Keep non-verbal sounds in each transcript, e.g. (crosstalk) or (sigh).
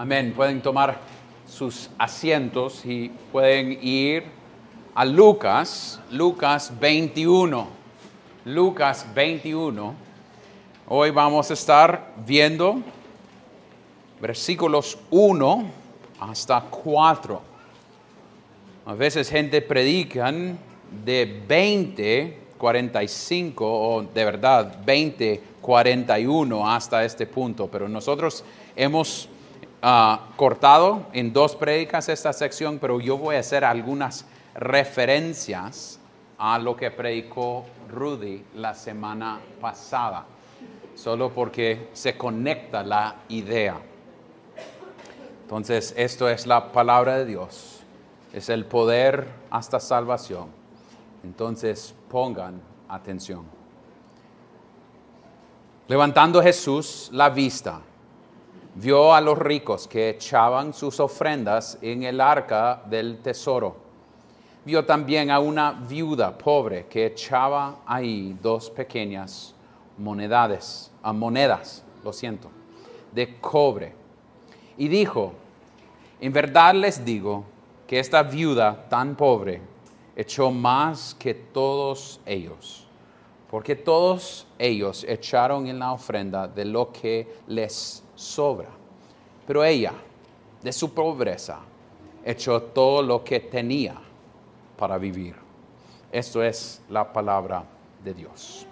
Amén. Pueden tomar sus asientos y pueden ir a Lucas, Lucas 21. Lucas 21. Hoy vamos a estar viendo versículos 1 hasta 4. A veces gente predican de 20, 45 o de verdad 20, 41 hasta este punto, pero nosotros hemos ah, cortado en dos prédicas esta sección, pero yo voy a hacer algunas referencias a lo que predicó Rudy la semana pasada, solo porque se conecta la idea. Entonces, esto es la palabra de Dios, es el poder hasta salvación. Entonces, pongan atención. Levantando Jesús la vista, vio a los ricos que echaban sus ofrendas en el arca del tesoro. Vio también a una viuda pobre que echaba ahí dos pequeñas monedades, a monedas, lo siento, de cobre. Y dijo, en verdad les digo que esta viuda tan pobre echó más que todos ellos, porque todos ellos echaron en la ofrenda de lo que les sobra. Pero ella, de su pobreza, echó todo lo que tenía para vivir. Esto es la palabra de Dios.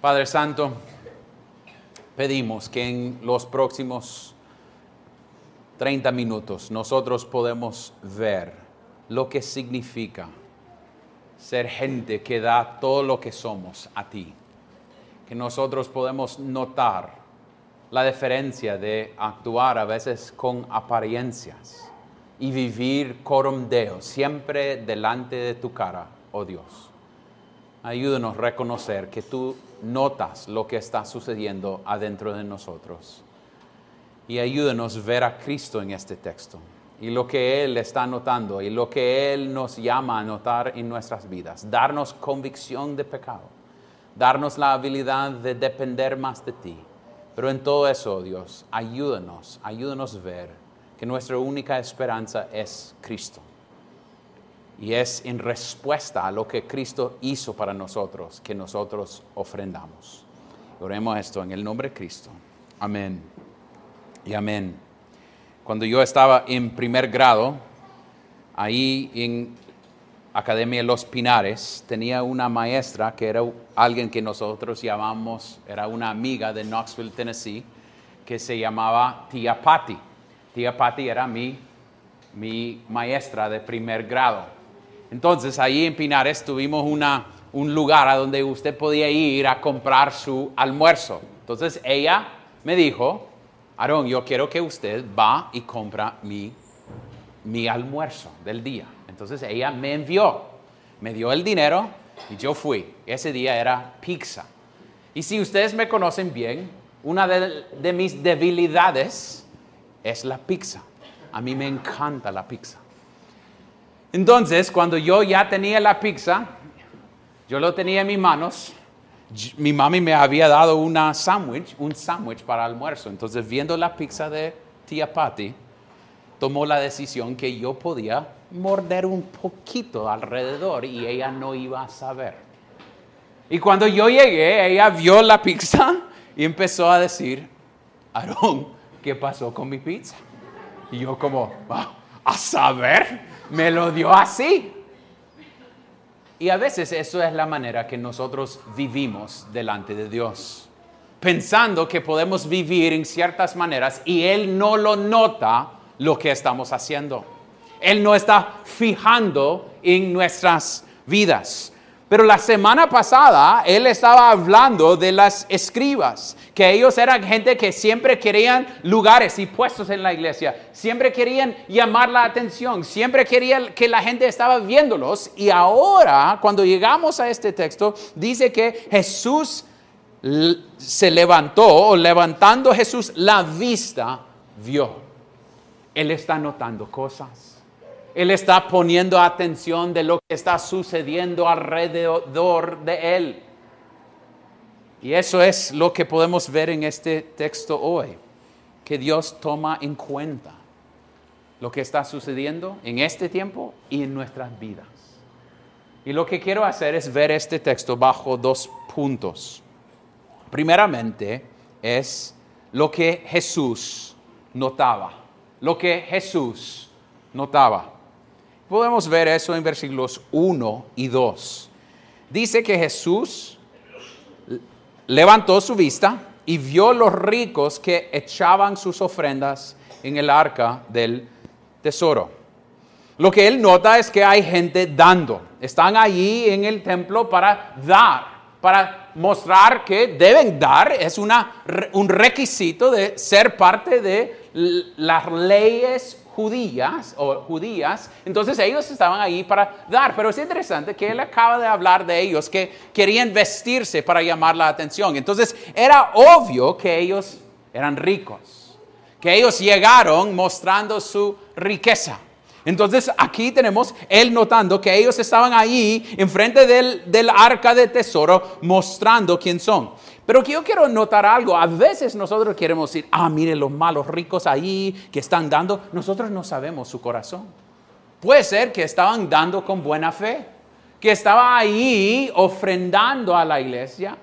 Padre Santo, pedimos que en los próximos 30 minutos nosotros podemos ver lo que significa ser gente que da todo lo que somos a ti. Que nosotros podemos notar la diferencia de actuar a veces con apariencias y vivir corum Deo, siempre delante de tu cara, oh Dios. Ayúdanos a reconocer que tú notas lo que está sucediendo adentro de nosotros. Y ayúdanos a ver a Cristo en este texto y lo que Él está notando y lo que Él nos llama a notar en nuestras vidas. Darnos convicción de pecado, darnos la habilidad de depender más de ti. Pero en todo eso, Dios, ayúdanos, ayúdanos a ver que nuestra única esperanza es Cristo. Y es en respuesta a lo que Cristo hizo para nosotros que nosotros ofrendamos. Oremos esto en el nombre de Cristo. Amén. Y amén. Cuando yo estaba en primer grado, ahí en Academia Los Pinares, tenía una maestra que era alguien que nosotros llamamos, era una amiga de Knoxville, Tennessee, que se llamaba Tía Patty. Tía Patty era mi, mi maestra de primer grado. Entonces, ahí en Pinares tuvimos una, un lugar a donde usted podía ir a comprar su almuerzo. Entonces, ella me dijo, Aarón, yo quiero que usted va y compra mi, mi almuerzo del día. Entonces ella me envió, me dio el dinero y yo fui. Ese día era pizza. Y si ustedes me conocen bien, una de, mis debilidades es la pizza. A mí me encanta la pizza. Entonces, cuando yo ya tenía la pizza, yo lo tenía en mis manos, mi mami me había dado una sándwich, un sándwich para almuerzo. Entonces, viendo la pizza de tía Patty, tomó la decisión que yo podía morder un poquito alrededor y ella no iba a saber. Y cuando yo llegué, ella vio la pizza y empezó a decir, Aarón, ¿qué pasó con mi pizza? Y yo como, "Ah, a saber, me lo dio así. Y a veces eso es la manera que nosotros vivimos delante de Dios. Pensando que podemos vivir en ciertas maneras y Él no lo nota lo que estamos haciendo. Él no está fijando en nuestras vidas. Pero la semana pasada Él estaba hablando de las escribas, que ellos eran gente que siempre querían lugares y puestos en la iglesia, siempre querían llamar la atención, siempre querían que la gente estaba viéndolos. Y ahora, cuando llegamos a este texto, dice que Jesús se levantó, o levantando Jesús la vista, vio. Él está notando cosas. Él está poniendo atención de lo que está sucediendo alrededor de él. Y eso es lo que podemos ver en este texto hoy. que Dios toma en cuenta lo que está sucediendo en este tiempo y en nuestras vidas. Y lo que quiero hacer es ver este texto bajo dos puntos. Primeramente es lo que Jesús notaba, lo que Jesús notaba. Podemos ver eso en versículos 1 y 2. Dice que Jesús levantó su vista y vio los ricos que echaban sus ofrendas en el arca del tesoro. Lo que él nota es que hay gente dando. Están allí en el templo para dar, para mostrar que deben dar. Es una, un requisito de ser parte de las leyes judías o judías, entonces ellos estaban ahí para dar, pero es interesante que él acaba de hablar de ellos que querían vestirse para llamar la atención. Entonces era obvio que ellos eran ricos, que ellos llegaron mostrando su riqueza. Entonces aquí tenemos él notando que ellos estaban ahí enfrente del, del arca de tesoro mostrando quién son. Pero yo quiero notar algo. A veces nosotros queremos decir, ah, mire los malos ricos ahí que están dando. Nosotros no sabemos su corazón. Puede ser que estaban dando con buena fe, que estaba ahí ofrendando a la iglesia,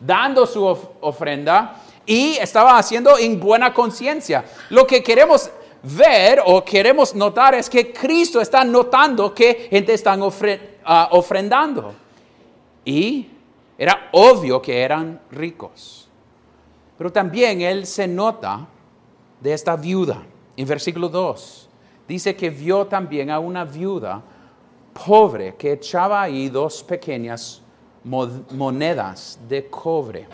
dando su ofrenda y estaba haciendo en buena conciencia. Lo que queremos ver o queremos notar es que Cristo está notando que gente está ah, ofrendando. Y era obvio que eran ricos. Pero también él se nota de esta viuda. En versículo 2 dice que vio también a una viuda pobre que echaba ahí dos pequeñas monedas de cobre.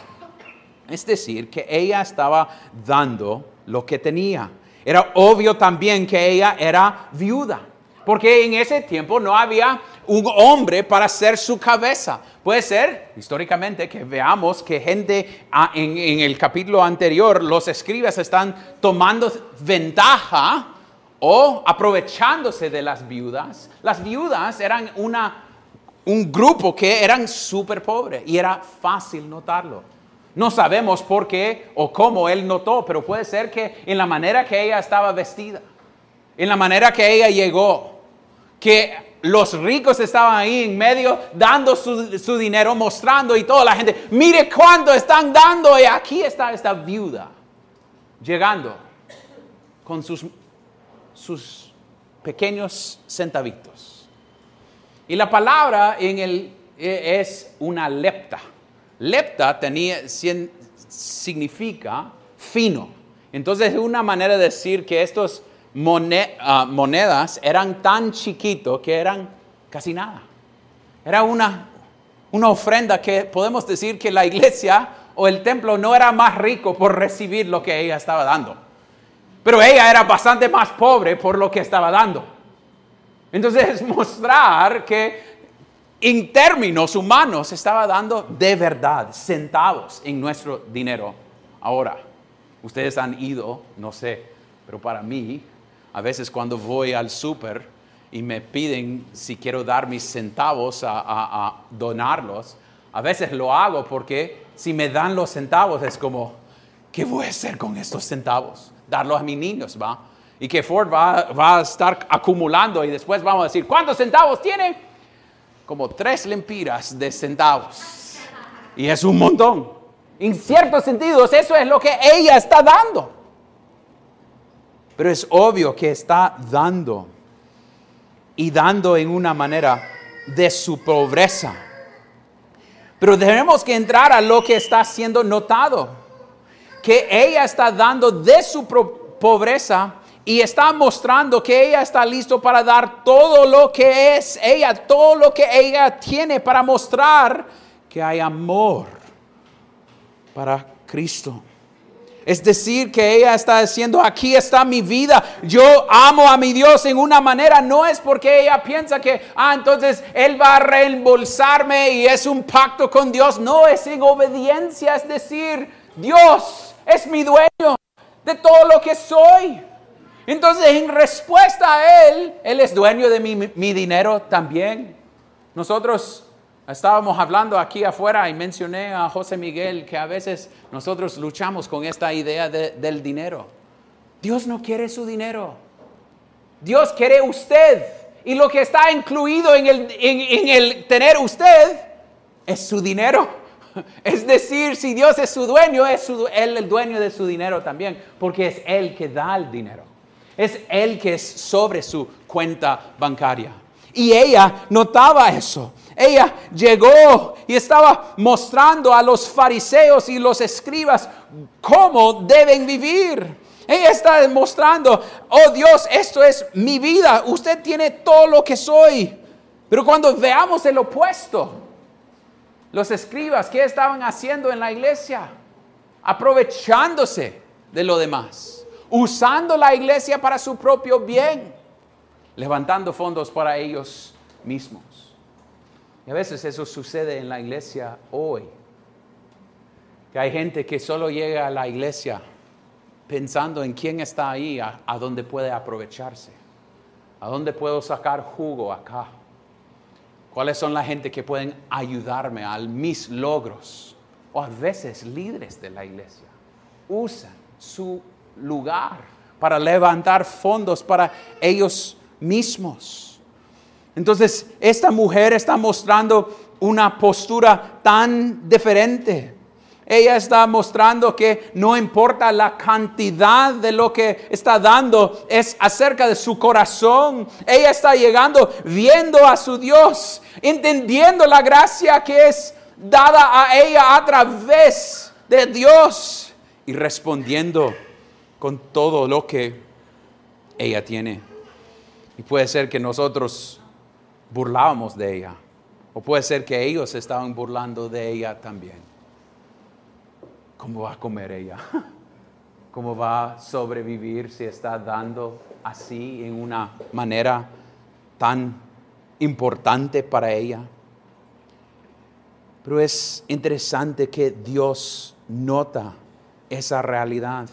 Es decir, que ella estaba dando lo que tenía. Era obvio también que ella era viuda, porque en ese tiempo no había un hombre para ser su cabeza. Puede ser, históricamente, que veamos que gente ah, en, el capítulo anterior, los escribas están tomando ventaja o aprovechándose de las viudas. Las viudas eran una, un grupo que eran súper pobres y era fácil notarlo. No sabemos por qué o cómo él notó, pero puede ser que en la manera que ella estaba vestida, en la manera que ella llegó, que los ricos estaban ahí en medio dando su, dinero, mostrando y toda la gente, mire cuánto están dando y aquí está esta viuda llegando con sus, sus pequeños centavitos. Y la palabra en el, e, es una lepta. Lepta tenía, significa fino. Entonces es una manera de decir que estos monedas eran tan chiquitos que eran casi nada. Era una, una ofrenda que podemos decir que la iglesia o el templo no era más rico por recibir lo que ella estaba dando. Pero ella era bastante más pobre por lo que estaba dando. Entonces es mostrar que en términos humanos estaba dando de verdad centavos en nuestro dinero. Ahora, ustedes han ido, no sé, pero para mí a veces cuando voy al súper y me piden si quiero dar mis centavos a, donarlos, a veces lo hago porque si me dan los centavos es como, ¿qué voy a hacer con estos centavos? Darlos a mis niños, ¿va? Y que Ford va, va, a estar acumulando y después vamos a decir, ¿cuántos centavos tiene? Como tres lempiras de centavos. Y es un montón. En ciertos sentidos, eso es lo que ella está dando. Pero es obvio que está dando y dando en una manera de su pobreza. Pero tenemos que entrar a lo que está siendo notado, que ella está dando de su pobreza y está mostrando que ella está listo para dar todo lo que es ella, todo lo que ella tiene para mostrar que hay amor para Cristo. Es decir, que ella está diciendo, aquí está mi vida, yo amo a mi Dios en una manera, no es porque ella piensa que, ah, entonces Él va a reembolsarme y es un pacto con Dios, no, es en obediencia, es decir, Dios es mi dueño de todo lo que soy. Entonces, en respuesta a Él, Él es dueño de mi, mi dinero también. Nosotros Estábamos hablando aquí afuera y mencioné a José Miguel que a veces nosotros luchamos con esta idea del dinero. Dios no quiere su dinero. Dios quiere usted. Y lo que está incluido en el, en, el tener usted es su dinero. (laughs) Es decir, si Dios es su dueño, es Él el dueño de su dinero también, porque es Él que da el dinero. Es Él que es sobre su cuenta bancaria. Y ella notaba eso. Ella llegó y estaba mostrando a los fariseos y los escribas cómo deben vivir. Ella está demostrando, oh Dios, esto es mi vida, usted tiene todo lo que soy. Pero cuando veamos el opuesto, los escribas, ¿qué estaban haciendo en la iglesia? Aprovechándose de lo demás, usando la iglesia para su propio bien, levantando fondos para ellos mismos. Y a veces eso sucede en la iglesia hoy. Que hay gente que solo llega a la iglesia pensando en quién está ahí, a, dónde puede aprovecharse, a dónde puedo sacar jugo acá. ¿Cuáles son la gente que pueden ayudarme a mis logros? O a veces líderes de la iglesia usan su lugar para levantar fondos para ellos mismos. Entonces, esta mujer está mostrando una postura tan diferente. Ella está mostrando que no importa la cantidad de lo que está dando, es acerca de su corazón. Ella está llegando viendo a su Dios, entendiendo la gracia que es dada a ella a través de Dios y respondiendo con todo lo que ella tiene. Y puede ser que nosotros burlábamos de ella. O puede ser que ellos estaban burlando de ella también. ¿Cómo va a comer ella? (laughs) ¿Cómo va a sobrevivir si está dando así en una manera tan importante para ella? Pero es interesante que Dios nota esa realidad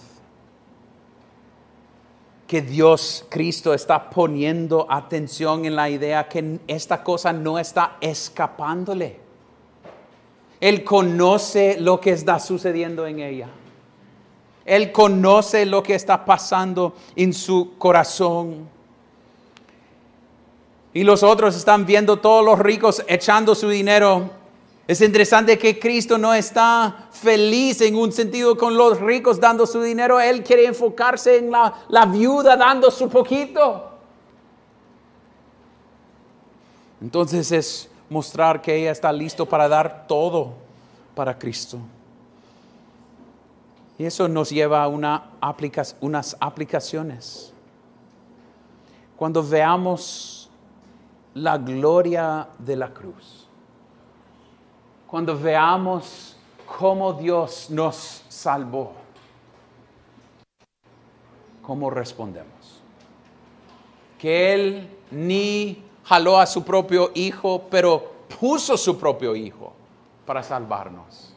que Dios, Cristo, está poniendo atención en la idea que esta cosa no está escapándole. Él conoce lo que está sucediendo en ella. Él conoce lo que está pasando en su corazón. Y los otros están viendo todos los ricos echando su dinero es interesante que Cristo no está feliz en un sentido con los ricos dando su dinero. Él quiere enfocarse en la, viuda dando su poquito. Entonces es mostrar que ella está listo para dar todo para Cristo. Y eso nos lleva a una unas aplicaciones. Cuando veamos la gloria de la cruz cuando veamos cómo Dios nos salvó, ¿cómo respondemos? Que Él ni jaló a su propio hijo, pero puso su propio hijo para salvarnos.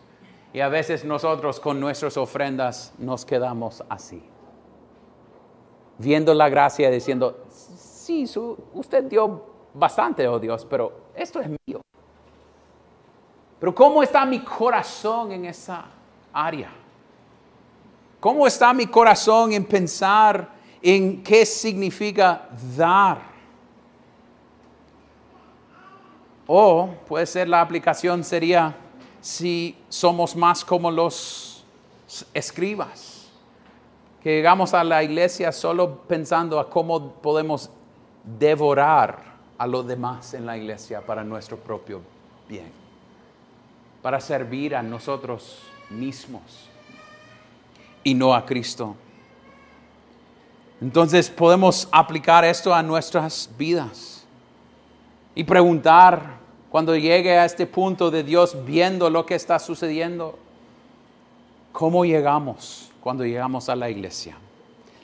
Y a veces nosotros con nuestras ofrendas nos quedamos así, viendo la gracia diciendo, sí, usted dio bastante, oh Dios, pero esto es mío. Pero ¿cómo está mi corazón en esa área? ¿Cómo está mi corazón en pensar en qué significa dar? O puede ser la aplicación sería si somos más como los escribas, que llegamos a la iglesia solo pensando a cómo podemos devorar a los demás en la iglesia para nuestro propio bien para servir a nosotros mismos y no a Cristo. Entonces podemos aplicar esto a nuestras vidas y preguntar cuando llegue a este punto de Dios viendo lo que está sucediendo, ¿cómo llegamos cuando llegamos a la iglesia?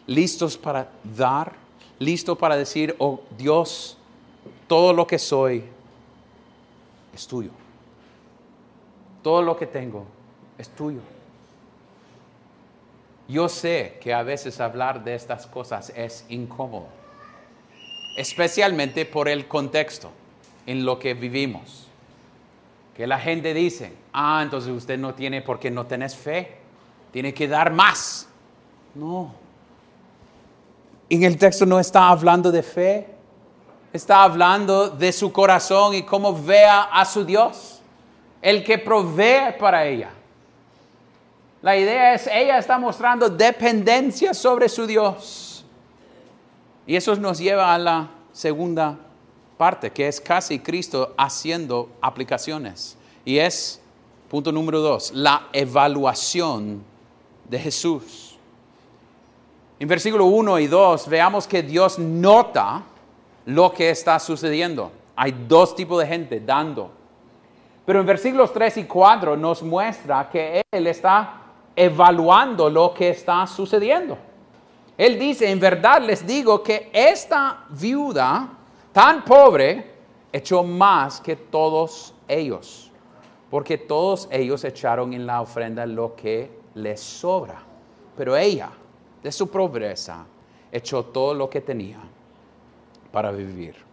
¿Listos para dar? ¿Listos para decir, oh Dios, todo lo que soy es tuyo? Todo lo que tengo es tuyo. Yo sé que a veces hablar de estas cosas es incómodo, especialmente por el contexto en lo que vivimos. Que la gente dice, ah, entonces usted no tiene porque no tenés fe, tiene que dar más. No, En el texto no está hablando de fe, está hablando de su corazón y cómo vea a su Dios, el que provee para ella. La idea es, ella está mostrando dependencia sobre su Dios. Y eso nos lleva a la segunda parte, que es casi Cristo haciendo aplicaciones. Y es, punto número dos, la evaluación de Jesús. En versículo 1 y 2 veamos que Dios nota lo que está sucediendo. Hay dos tipos de gente dando. Pero en versículos 3 y 4 nos muestra que Él está evaluando lo que está sucediendo. Él dice, en verdad les digo que esta viuda tan pobre echó más que todos ellos, porque todos ellos echaron en la ofrenda lo que les sobra, pero ella, de su pobreza, echó todo lo que tenía para vivir.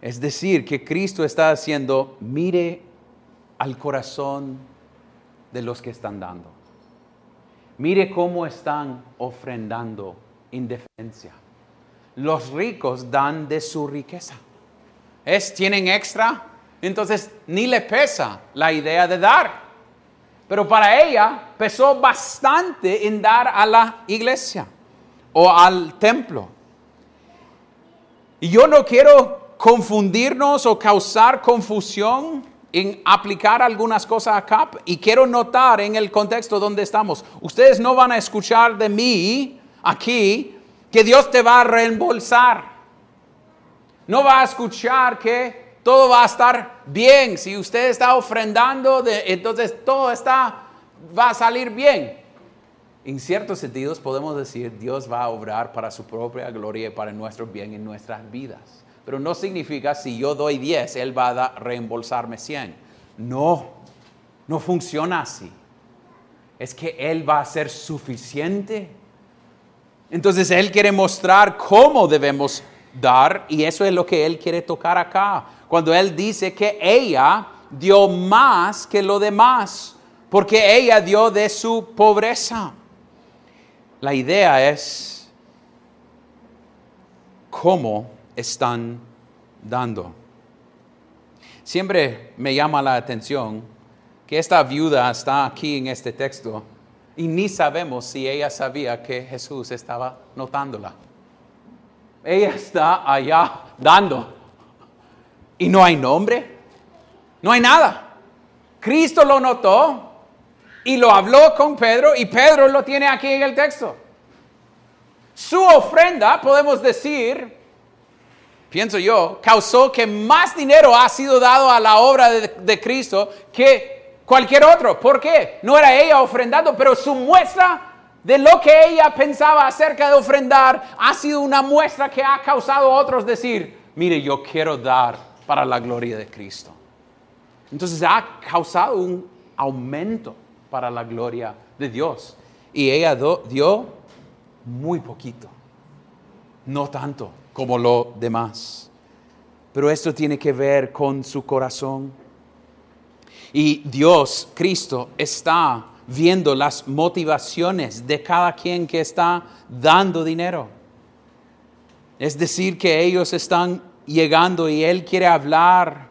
Es decir, que Cristo está haciendo, mire al corazón de los que están dando. Mire cómo están ofrendando indefensia. Los ricos dan de su riqueza. Es, tienen extra, entonces ni le pesa la idea de dar. Pero para ella pesó bastante en dar a la iglesia o al templo. Y yo no quiero confundirnos o causar confusión en aplicar algunas cosas acá y quiero notar en el contexto donde estamos. Ustedes no van a escuchar de mí aquí que Dios te va a reembolsar. No va a escuchar que todo va a estar bien. Si usted está ofrendando, entonces todo está, va a salir bien. En ciertos sentidos podemos decir Dios va a obrar para su propia gloria y para nuestro bien en nuestras vidas pero no significa si yo doy 10, Él va a reembolsarme 100. No, no funciona así. Es que Él va a ser suficiente. Entonces Él quiere mostrar cómo debemos dar y eso es lo que Él quiere tocar acá. Cuando Él dice que ella dio más que lo demás, porque ella dio de su pobreza. La idea es cómo están dando. Siempre me llama la atención que esta viuda está aquí en este texto y ni sabemos si ella sabía que Jesús estaba notándola. Ella está allá dando y no hay nombre, no hay nada. Cristo lo notó y lo habló con Pedro y Pedro lo tiene aquí en el texto. Su ofrenda, podemos decir, pienso yo, causó que más dinero ha sido dado a la obra de, Cristo que cualquier otro. ¿Por qué? No era ella ofrendando, pero su muestra de lo que ella pensaba acerca de ofrendar ha sido una muestra que ha causado a otros decir, mire, yo quiero dar para la gloria de Cristo. Entonces ha causado un aumento para la gloria de Dios. Y ella dio muy poquito, no tanto como lo demás. Pero esto tiene que ver con su corazón. Y Dios, Cristo, está viendo las motivaciones de cada quien que está dando dinero. Es decir, que ellos están llegando y Él quiere hablar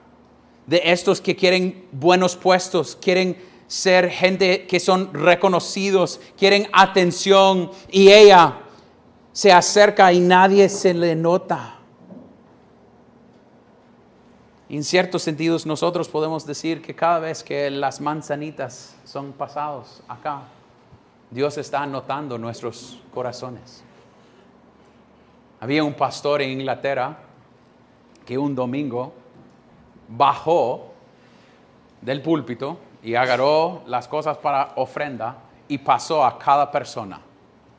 de estos que quieren buenos puestos, quieren ser gente que son reconocidos, quieren atención y ella se acerca y nadie se le nota. En ciertos sentidos nosotros podemos decir que cada vez que las manzanitas son pasados acá, Dios está notando nuestros corazones. Había un pastor en Inglaterra que un domingo bajó del púlpito y agarró las cosas para ofrenda y pasó a cada persona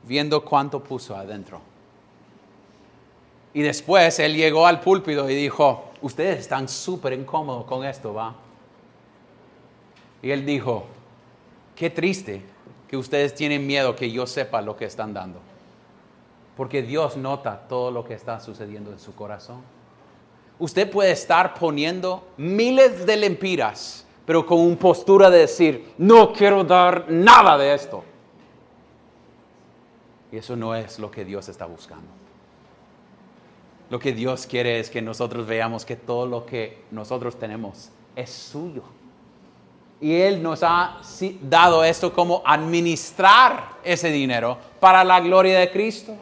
viendo cuánto puso adentro. Y después él llegó al púlpito y dijo, ustedes están súper incómodos con esto, ¿va? Y él dijo, qué triste que ustedes tienen miedo que yo sepa lo que están dando. Porque Dios nota todo lo que está sucediendo en su corazón. Usted puede estar poniendo miles de lempiras, pero con una postura de decir, no quiero dar nada de esto. Y eso no es lo que Dios está buscando. Lo que Dios quiere es que nosotros veamos que todo lo que nosotros tenemos es suyo. Y Él nos ha dado esto como administrar ese dinero para la gloria de Cristo.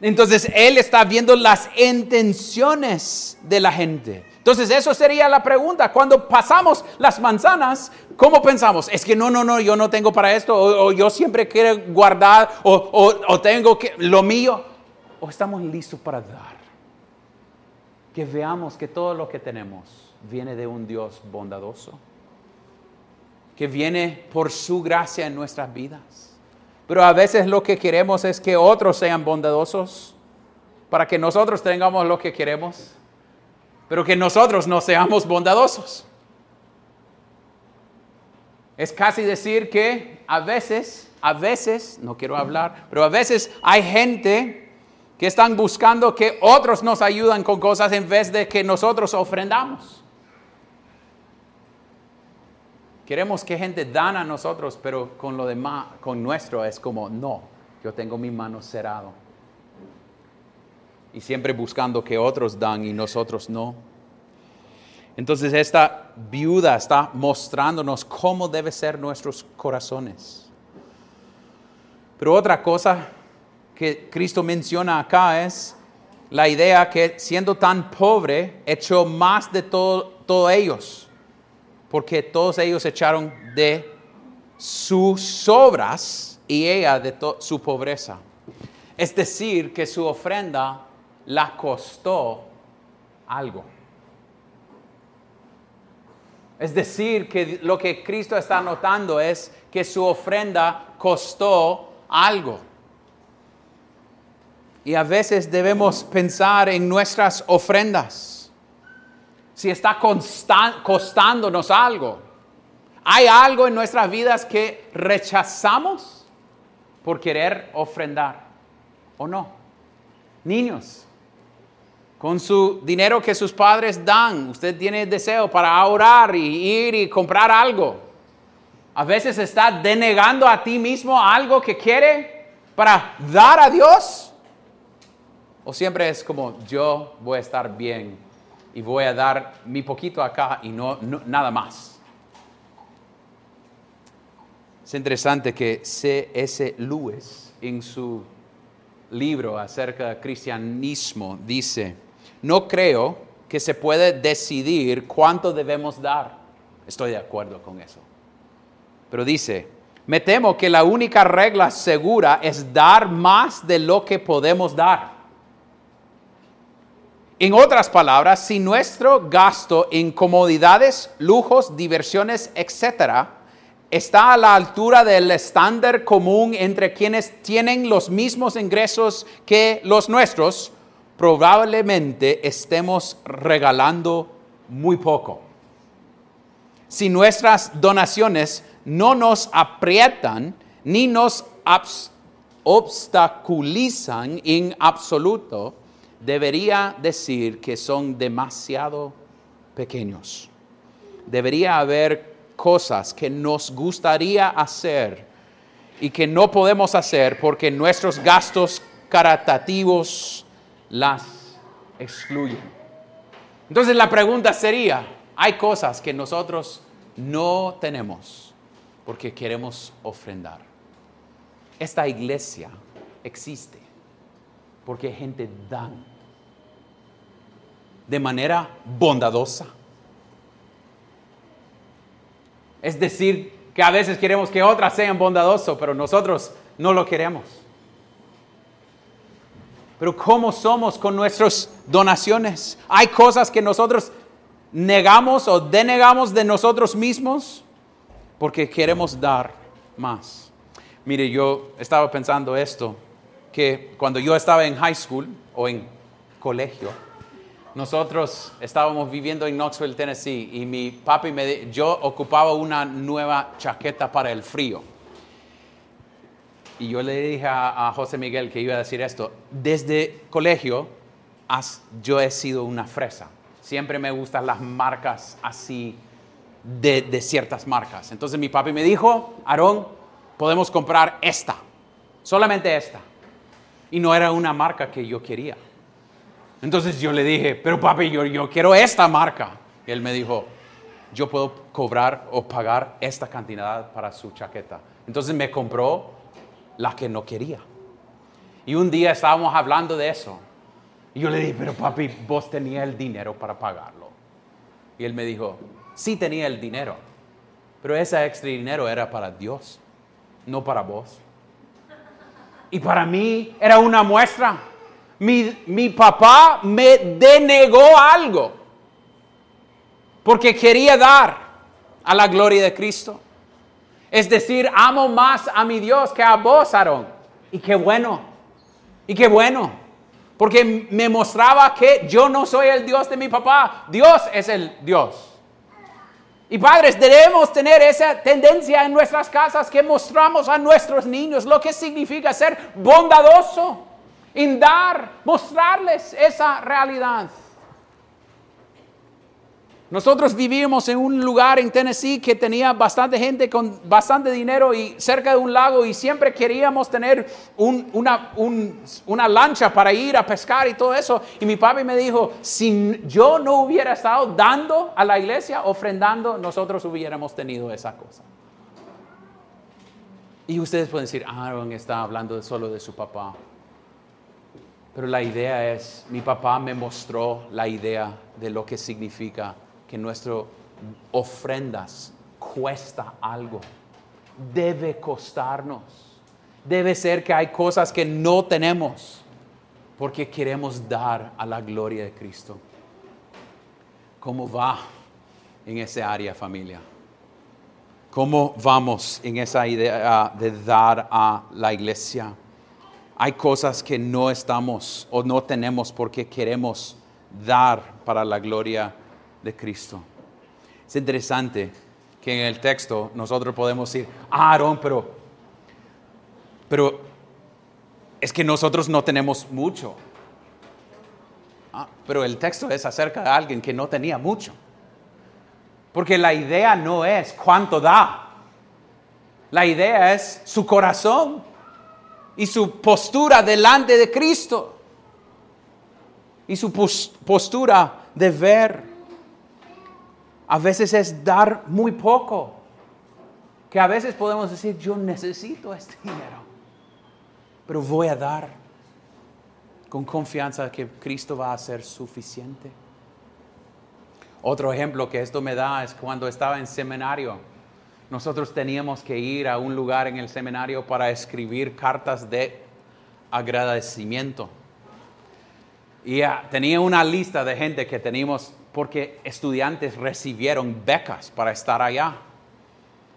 Entonces Él está viendo las intenciones de la gente. Entonces eso sería la pregunta. Cuando pasamos las manzanas, ¿cómo pensamos? Es que no, no, no, yo no tengo para esto, o, yo siempre quiero guardar, o, o tengo que, lo mío, o estamos listos para dar. Que veamos que todo lo que tenemos viene de un Dios bondadoso, que viene por su gracia en nuestras vidas. Pero a veces lo que queremos es que otros sean bondadosos para que nosotros tengamos lo que queremos pero que nosotros no seamos bondadosos. Es casi decir que a veces, a veces, no quiero hablar, pero a veces hay gente que están buscando que otros nos ayuden con cosas en vez de que nosotros ofrendamos. Queremos que gente dan a nosotros, pero con lo demás, con nuestro es como, no, yo tengo mi mano cerrado y siempre buscando que otros dan y nosotros no. Entonces esta viuda está mostrándonos cómo deben ser nuestros corazones. Pero otra cosa que Cristo menciona acá es la idea que siendo tan pobre, echó más de todos ellos, porque todos ellos echaron de sus obras y ella de su pobreza. Es decir, que su ofrenda la costó algo. Es decir, que lo que Cristo está notando es que su ofrenda costó algo. Y a veces debemos pensar en nuestras ofrendas. Si está costándonos algo. ¿Hay algo en nuestras vidas que rechazamos por querer ofrendar o no? Niños, con su dinero que sus padres dan, usted tiene deseo para ahorrar y ir y comprar algo. A veces está denegando a ti mismo algo que quiere para dar a Dios. O siempre es como yo voy a estar bien y voy a dar mi poquito acá y no, nada más. Es interesante que C.S. Lewis en su libro acerca del cristianismo dice, no creo que se puede decidir cuánto debemos dar. Estoy de acuerdo con eso. Pero dice, me temo que la única regla segura es dar más de lo que podemos dar. En otras palabras, si nuestro gasto en comodidades, lujos, diversiones, etcétera, está a la altura del estándar común entre quienes tienen los mismos ingresos que los nuestros, probablemente estemos regalando muy poco. Si nuestras donaciones no nos aprietan ni nos obstaculizan en absoluto, debería decir que son demasiado pequeños. Debería haber cosas que nos gustaría hacer y que no podemos hacer porque nuestros gastos caritativos las excluyen. Entonces la pregunta sería, hay cosas que nosotros no tenemos porque queremos ofrendar. Esta iglesia existe porque gente dan de manera bondadosa es decir, que a veces queremos que otras sean bondadosos, pero nosotros no lo queremos. Pero ¿cómo somos con nuestras donaciones? Hay cosas que nosotros negamos o denegamos de nosotros mismos porque queremos dar más. Mire, yo estaba pensando esto, que cuando yo estaba en high school o en colegio, nosotros estábamos viviendo en Knoxville, Tennessee, y mi papi me yo ocupaba una nueva chaqueta para el frío. Y yo le dije a, José Miguel que iba a decir esto. Desde colegio, yo he sido una fresa. Siempre me gustan las marcas así de, ciertas marcas. Entonces mi papi me dijo, Aarón, podemos comprar esta. solamente esta. Y no era una marca que yo quería. Entonces yo le dije, pero papi, yo, quiero esta marca. Él me dijo, yo puedo cobrar o pagar esta cantidad para su chaqueta. Entonces me compró la que no quería. Y un día estábamos hablando de eso. Y yo le dije, pero papi, vos tenías el dinero para pagarlo. Y él me dijo, sí tenía el dinero, pero ese extra dinero era para Dios, no para vos. Y para mí era una muestra. Mi, mi papá me denegó algo porque quería dar a la gloria de Cristo. Es decir, amo más a mi Dios que a vos, Aarón. Y qué bueno. Y qué bueno. Porque me mostraba que yo no soy el Dios de mi papá. Dios es el Dios. Y padres, debemos tener esa tendencia en nuestras casas que mostramos a nuestros niños lo que significa ser bondadoso, en dar, mostrarles esa realidad. Nosotros vivimos en un lugar en Tennessee que tenía bastante gente con bastante dinero y cerca de un lago y siempre queríamos tener una, una, lancha para ir a pescar y todo eso. Y mi papi me dijo, si yo no hubiera estado dando a la iglesia, ofrendando, nosotros hubiéramos tenido esa cosa. Y ustedes pueden decir, Aaron está hablando solo de su papá. Pero la idea es, mi papá me mostró la idea de lo que significa que nuestras ofrendas cuesta algo. Debe costarnos. Debe ser que hay cosas que no tenemos porque queremos dar a la gloria de Cristo. ¿Cómo va en esa área familia? ¿Cómo vamos en esa idea de dar a la iglesia? Hay cosas que no estamos o no tenemos porque queremos dar para la gloria de Cristo. Es interesante que en el texto nosotros podemos decir, ah, Aarón, pero, pero es que nosotros no tenemos mucho. Ah, pero el texto es acerca de alguien que no tenía mucho. Porque la idea no es cuánto da. La idea es su corazón y su postura delante de Cristo. Y su postura de ver a veces es dar muy poco. Que a veces podemos decir, yo necesito este dinero, pero voy a dar con confianza que Cristo va a ser suficiente. Otro ejemplo que esto me da es cuando estaba en seminario. Nosotros teníamos que ir a un lugar en el seminario para escribir cartas de agradecimiento. Y tenía una lista de gente que teníamos porque estudiantes recibieron becas para estar allá.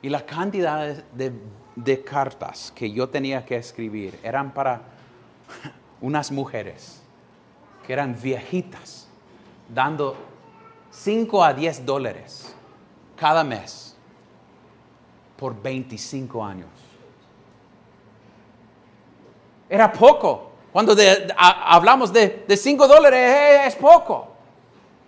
Y la cantidad de, cartas que yo tenía que escribir eran para (laughs) unas mujeres que eran viejitas, dando 5 a 10 dólares cada mes por 25 años. Era poco. Cuando hablamos de 5 dólares es poco.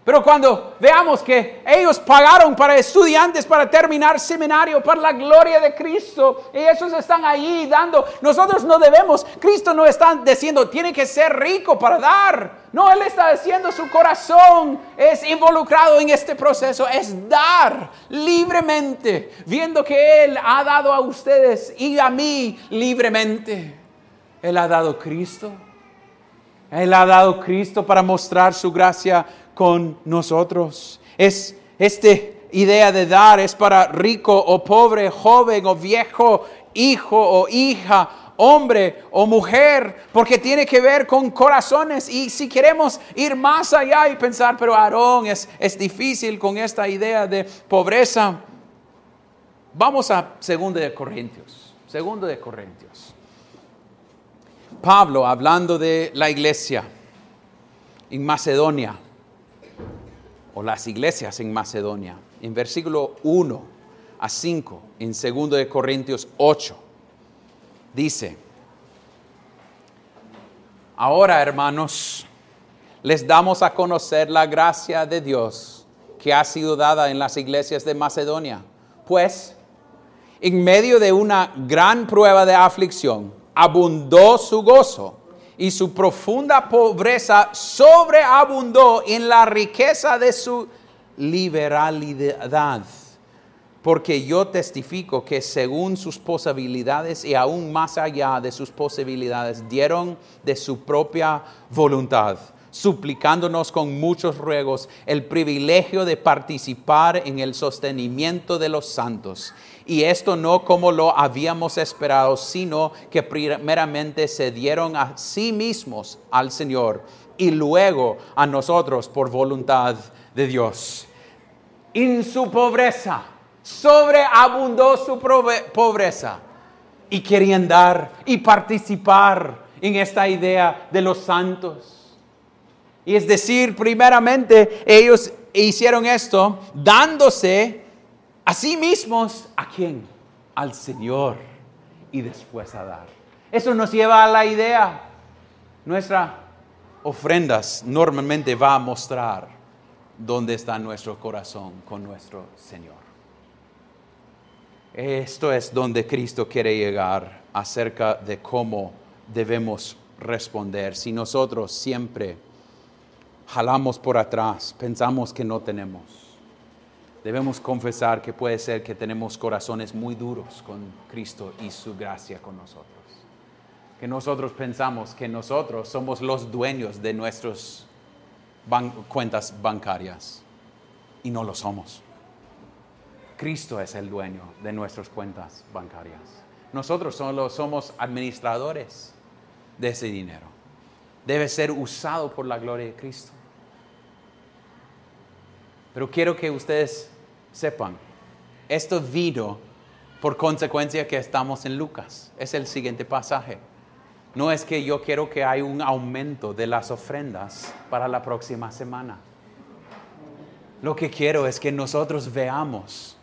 Pero cuando veamos que ellos pagaron para estudiantes para terminar seminario, para la gloria de Cristo, y esos están ahí dando, nosotros no debemos, Cristo no está diciendo, tiene que ser rico para dar. No, Él está diciendo, su corazón es involucrado en este proceso, es dar libremente, viendo que Él ha dado a ustedes y a mí libremente. Él ha dado Cristo. Él ha dado Cristo para mostrar su gracia con nosotros. Es esta idea de dar es para rico o pobre, joven o viejo, hijo o hija, hombre o mujer, porque tiene que ver con corazones. Y si queremos ir más allá y pensar, pero Aarón es, es difícil con esta idea de pobreza, vamos a segundo de Corintios. Segundo de Corintios. Pablo hablando de la iglesia en Macedonia o las iglesias en Macedonia. En versículo 1 a 5, en 2 de Corintios 8, dice, ahora hermanos, les damos a conocer la gracia de Dios que ha sido dada en las iglesias de Macedonia, pues en medio de una gran prueba de aflicción, abundó su gozo y su profunda pobreza sobreabundó en la riqueza de su liberalidad. Porque yo testifico que según sus posibilidades y aún más allá de sus posibilidades, dieron de su propia voluntad suplicándonos con muchos ruegos el privilegio de participar en el sostenimiento de los santos. Y esto no como lo habíamos esperado, sino que primeramente se dieron a sí mismos al Señor y luego a nosotros por voluntad de Dios. En su pobreza, sobreabundó su pobreza y querían dar y participar en esta idea de los santos. Y es decir, primeramente ellos hicieron esto dándose a sí mismos a quién? Al Señor y después a dar. Eso nos lleva a la idea. Nuestras ofrendas normalmente va a mostrar dónde está nuestro corazón con nuestro Señor. Esto es donde Cristo quiere llegar acerca de cómo debemos responder. Si nosotros siempre jalamos por atrás, pensamos que no tenemos. Debemos confesar que puede ser que tenemos corazones muy duros con Cristo y su gracia con nosotros. Que nosotros pensamos que nosotros somos los dueños de nuestras cuentas bancarias y no lo somos. Cristo es el dueño de nuestras cuentas bancarias. Nosotros solo somos administradores de ese dinero. Debe ser usado por la gloria de Cristo. Pero quiero que ustedes sepan, esto vino por consecuencia que estamos en Lucas. Es el siguiente pasaje. No es que yo quiero que haya un aumento de las ofrendas para la próxima semana. Lo que quiero es que nosotros veamos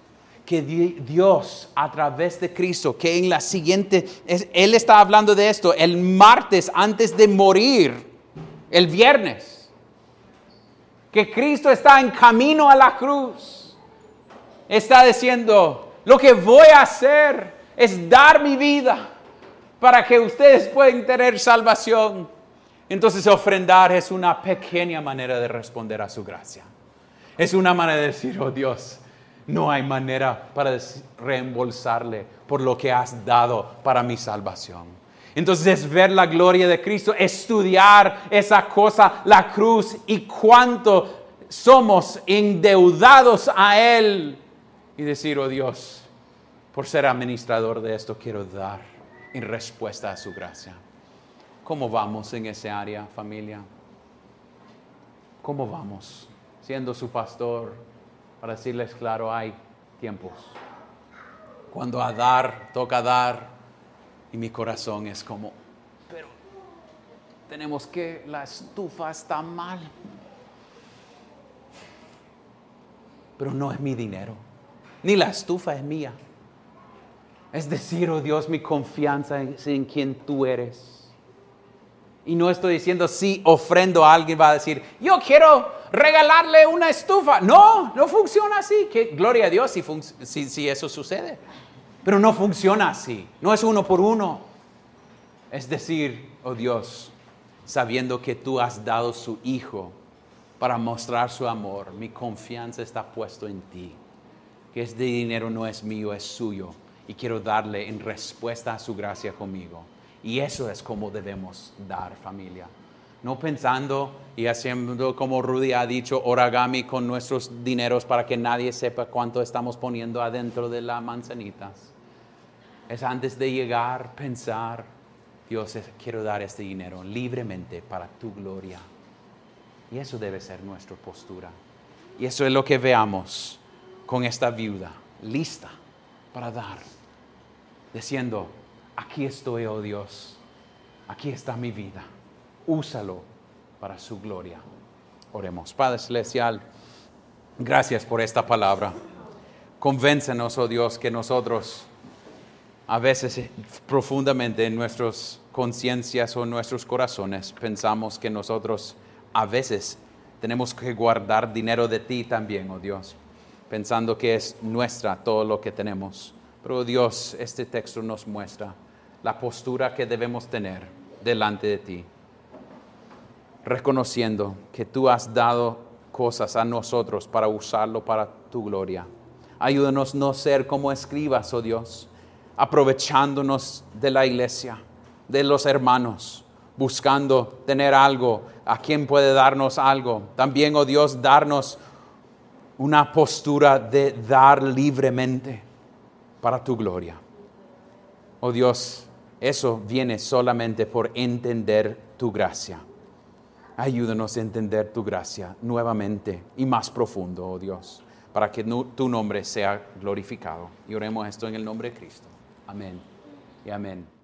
que Dios a través de Cristo, que en la siguiente, Él está hablando de esto el martes antes de morir, el viernes que Cristo está en camino a la cruz. Está diciendo, lo que voy a hacer es dar mi vida para que ustedes puedan tener salvación. Entonces ofrendar es una pequeña manera de responder a su gracia. Es una manera de decir, oh Dios, no hay manera para reembolsarle por lo que has dado para mi salvación. Entonces es ver la gloria de Cristo, estudiar esa cosa, la cruz y cuánto somos endeudados a Él. Y decir, oh Dios, por ser administrador de esto quiero dar en respuesta a su gracia. ¿Cómo vamos en ese área, familia? ¿Cómo vamos? Siendo su pastor, para decirles claro, hay tiempos. Cuando a dar, toca dar, y mi corazón es como, pero tenemos que, la estufa está mal. Pero no es mi dinero, ni la estufa es mía. Es decir, oh Dios, mi confianza en quien tú eres. Y no estoy diciendo si ofrendo a alguien va a decir, yo quiero regalarle una estufa. No, no funciona así. Que, gloria a Dios si, si eso sucede. Pero no funciona así. No es uno por uno. Es decir, oh Dios, sabiendo que tú has dado su Hijo para mostrar su amor, mi confianza está puesto en ti. Que este dinero no es mío, es suyo. Y quiero darle en respuesta a su gracia conmigo. Y eso es como debemos dar familia. No pensando y haciendo como Rudy ha dicho, origami con nuestros dineros para que nadie sepa cuánto estamos poniendo adentro de las manzanitas es antes de llegar, pensar, Dios, quiero dar este dinero libremente para tu gloria. Y eso debe ser nuestra postura. Y eso es lo que veamos con esta viuda, lista para dar, diciendo, aquí estoy, oh Dios, aquí está mi vida, úsalo para su gloria. Oremos. Padre Celestial, gracias por esta palabra. Convéncenos, oh Dios, que nosotros a veces eh, profundamente en nuestras conciencias o en nuestros corazones pensamos que nosotros a veces tenemos que guardar dinero de ti también, oh Dios, pensando que es nuestra todo lo que tenemos. Pero Dios, este texto nos muestra la postura que debemos tener delante de ti, reconociendo que tú has dado cosas a nosotros para usarlo para tu gloria. Ayúdanos no ser como escribas, oh Dios, aprovechándonos de la iglesia, de los hermanos, buscando tener algo, a quien puede darnos algo. También, oh Dios, darnos una postura de dar libremente para tu gloria. Oh Dios, eso viene solamente por entender tu gracia. Ayúdanos a entender tu gracia nuevamente y más profundo, oh Dios, para que tu nombre sea glorificado. Y oremos esto en el nombre de Cristo. Amén y amén.